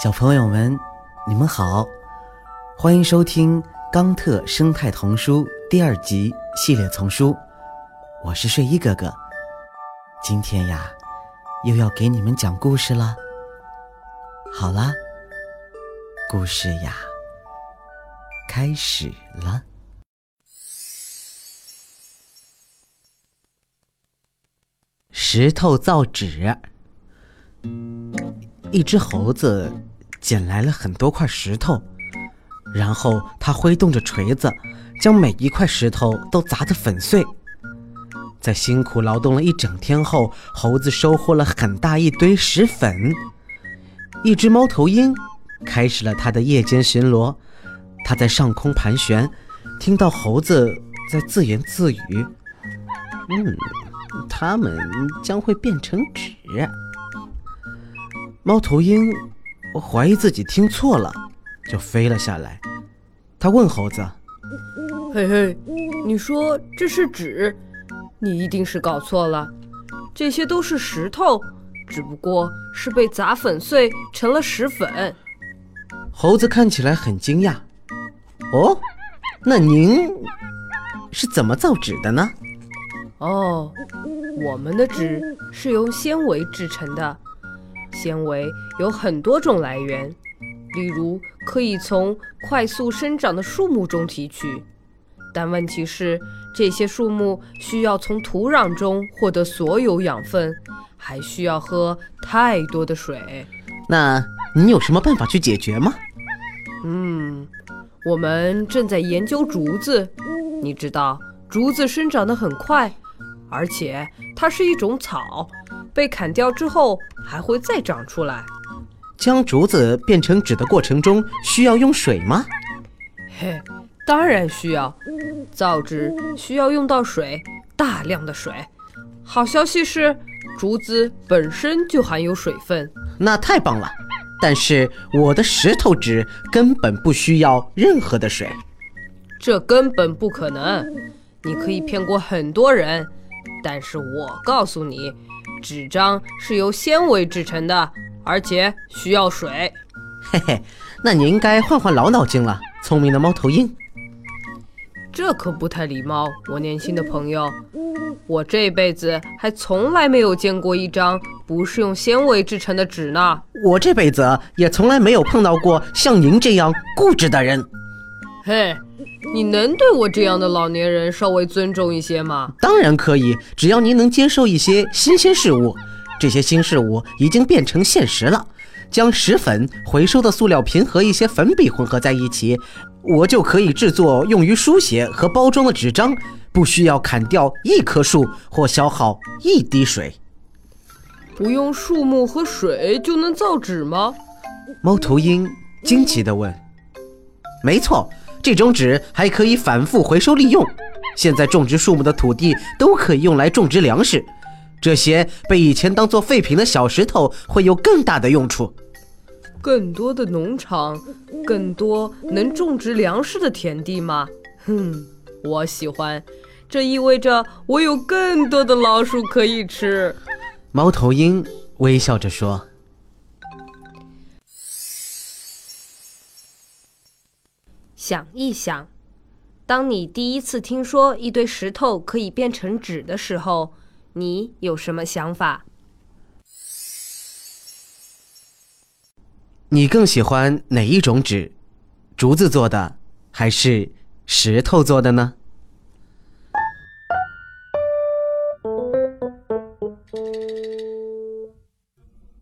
小朋友们，你们好，欢迎收听《冈特生态童书》第二集系列丛书。我是睡衣哥哥，今天呀，又要给你们讲故事了。好啦，故事呀，开始了。石头造纸，一只猴子捡来了很多块石头，然后他挥动着锤子，将每一块石头都砸得粉碎。在辛苦劳动了一整天后，猴子收获了很大一堆石粉。一只猫头鹰开始了它的夜间巡逻，它在上空盘旋，听到猴子在自言自语：“嗯。”它们将会变成纸。猫头鹰怀疑自己听错了，就飞了下来。他问猴子：“嘿嘿，你说这是纸？你一定是搞错了。这些都是石头，只不过是被砸粉碎成了石粉。”猴子看起来很惊讶。“哦，那您是怎么造纸的呢？”哦，我们的纸是由纤维制成的。纤维有很多种来源，例如可以从快速生长的树木中提取，但问题是这些树木需要从土壤中获得所有养分，还需要喝太多的水。那你有什么办法去解决吗？嗯，我们正在研究竹子。你知道，竹子生长得很快。而且它是一种草，被砍掉之后还会再长出来。将竹子变成纸的过程中需要用水吗？嘿，当然需要。造纸需要用到水，大量的水。好消息是，竹子本身就含有水分。那太棒了。但是我的石头纸根本不需要任何的水。这根本不可能。你可以骗过很多人。但是我告诉你，纸张是由纤维制成的，而且需要水。嘿嘿，那你应该换换老脑筋了，聪明的猫头鹰。这可不太礼貌，我年轻的朋友。我这辈子还从来没有见过一张不是用纤维制成的纸呢。我这辈子也从来没有碰到过像您这样固执的人。嘿。你能对我这样的老年人稍微尊重一些吗？当然可以，只要您能接受一些新鲜事物。这些新事物已经变成现实了。将石粉、回收的塑料瓶和一些粉笔混合在一起，我就可以制作用于书写和包装的纸张，不需要砍掉一棵树或消耗一滴水。不用树木和水就能造纸吗？猫头鹰惊奇地问。没错。这种纸还可以反复回收利用。现在种植树木的土地都可以用来种植粮食，这些被以前当做废品的小石头会有更大的用处。更多的农场，更多能种植粮食的田地吗？哼，我喜欢。这意味着我有更多的老鼠可以吃。猫头鹰微笑着说。想一想，当你第一次听说一堆石头可以变成纸的时候，你有什么想法？你更喜欢哪一种纸？竹子做的还是石头做的呢？